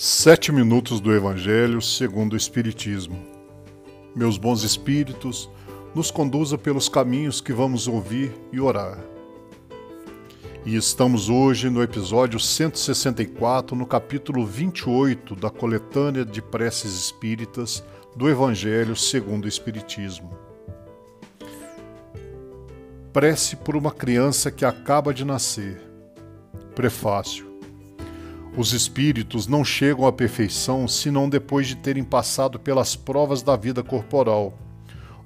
Sete minutos do Evangelho segundo o Espiritismo. Meus bons espíritos, nos conduza pelos caminhos que vamos ouvir e orar. E estamos hoje no episódio 164, no capítulo 28 da coletânea de preces espíritas do Evangelho segundo o Espiritismo. Prece por uma criança que acaba de nascer. Prefácio. Os espíritos não chegam à perfeição senão depois de terem passado pelas provas da vida corporal.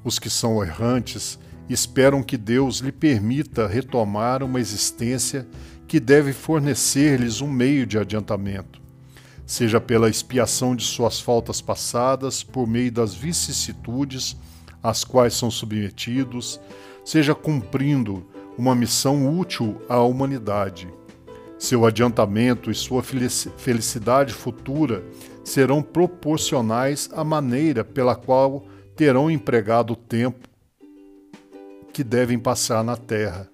Os que são errantes esperam que Deus lhe permita retomar uma existência que deve fornecer-lhes um meio de adiantamento, seja pela expiação de suas faltas passadas, por meio das vicissitudes às quais são submetidos, seja cumprindo uma missão útil à humanidade seu adiantamento e sua felicidade futura serão proporcionais à maneira pela qual terão empregado o tempo que devem passar na terra.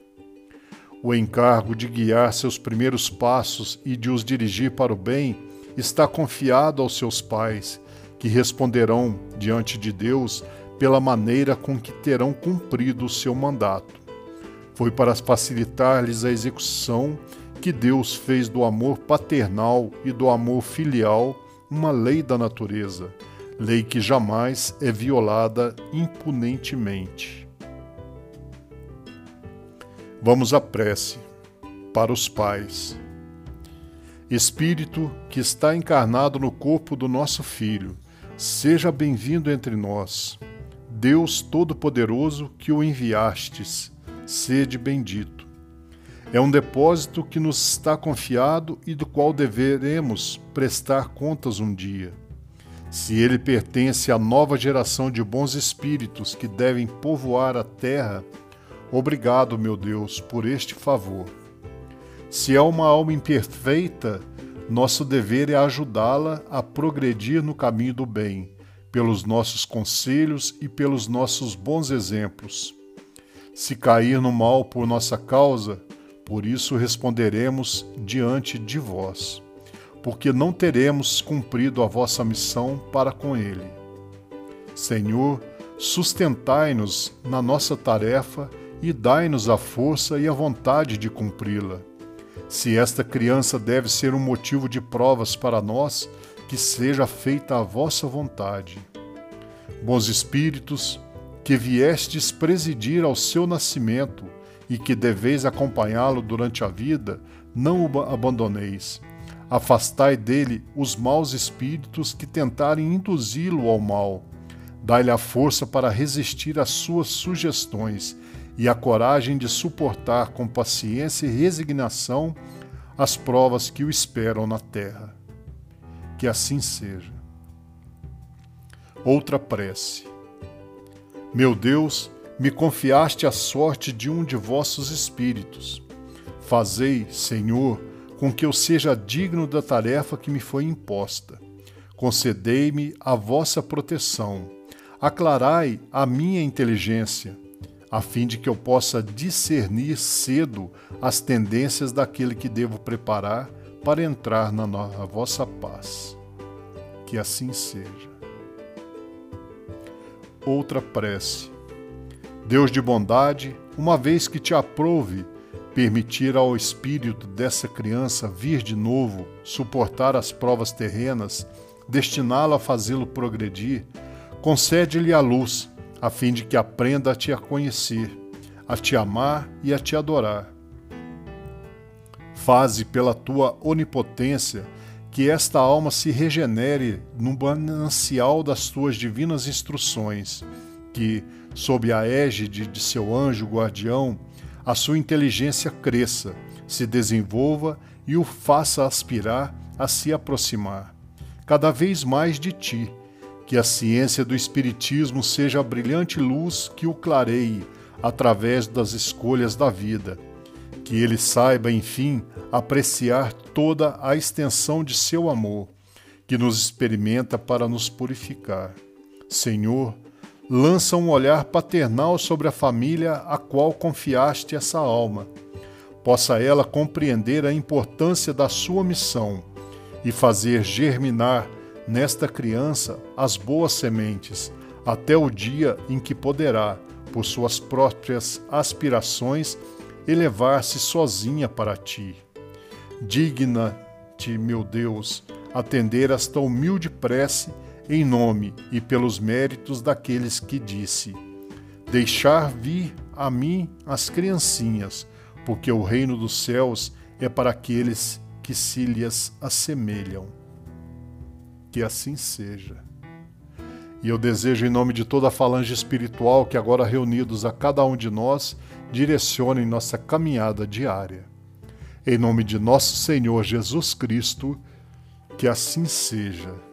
O encargo de guiar seus primeiros passos e de os dirigir para o bem está confiado aos seus pais, que responderão diante de Deus pela maneira com que terão cumprido o seu mandato. Foi para facilitar-lhes a execução que Deus fez do amor paternal e do amor filial uma lei da natureza, lei que jamais é violada impunentemente. Vamos à prece para os pais. Espírito que está encarnado no corpo do nosso Filho, seja bem-vindo entre nós. Deus Todo-Poderoso que o enviastes, sede bendito. É um depósito que nos está confiado e do qual deveremos prestar contas um dia. Se ele pertence à nova geração de bons espíritos que devem povoar a terra, obrigado, meu Deus, por este favor. Se é uma alma imperfeita, nosso dever é ajudá-la a progredir no caminho do bem, pelos nossos conselhos e pelos nossos bons exemplos. Se cair no mal por nossa causa, por isso responderemos diante de vós, porque não teremos cumprido a vossa missão para com ele. Senhor, sustentai-nos na nossa tarefa e dai-nos a força e a vontade de cumpri-la. Se esta criança deve ser um motivo de provas para nós, que seja feita a vossa vontade. Bons Espíritos, que viestes presidir ao seu nascimento, e que deveis acompanhá-lo durante a vida, não o abandoneis. Afastai dele os maus espíritos que tentarem induzi-lo ao mal. Dai-lhe a força para resistir às suas sugestões e a coragem de suportar com paciência e resignação as provas que o esperam na terra. Que assim seja. Outra prece. Meu Deus, me confiaste a sorte de um de vossos espíritos. Fazei, Senhor, com que eu seja digno da tarefa que me foi imposta. Concedei-me a vossa proteção. Aclarai a minha inteligência, a fim de que eu possa discernir cedo as tendências daquele que devo preparar para entrar na, vossa paz. Que assim seja. Outra prece Deus de bondade, uma vez que te aprove permitir ao espírito dessa criança vir de novo, suportar as provas terrenas, destiná-lo a fazê-lo progredir, concede-lhe a luz, a fim de que aprenda a te conhecer, a te amar e a te adorar. Faze pela tua onipotência que esta alma se regenere no manancial das tuas divinas instruções, que, sob a égide de seu anjo guardião, a sua inteligência cresça, se desenvolva e o faça aspirar a se aproximar cada vez mais de ti, que a ciência do Espiritismo seja a brilhante luz que o clareie através das escolhas da vida, que ele saiba, enfim, apreciar toda a extensão de seu amor, que nos experimenta para nos purificar. Senhor, lança um olhar paternal sobre a família a qual confiaste essa alma. Possa ela compreender a importância da sua missão e fazer germinar nesta criança as boas sementes, até o dia em que poderá, por suas próprias aspirações, elevar-se sozinha para ti. Digna-te, meu Deus, atender esta humilde prece em nome e pelos méritos daqueles que disse: Deixar vir a mim as criancinhas, porque o reino dos céus é para aqueles que se lhes assemelham. Que assim seja. E eu desejo, em nome de toda a falange espiritual que agora reunidos a cada um de nós, direcionem nossa caminhada diária. Em nome de nosso Senhor Jesus Cristo, que assim seja.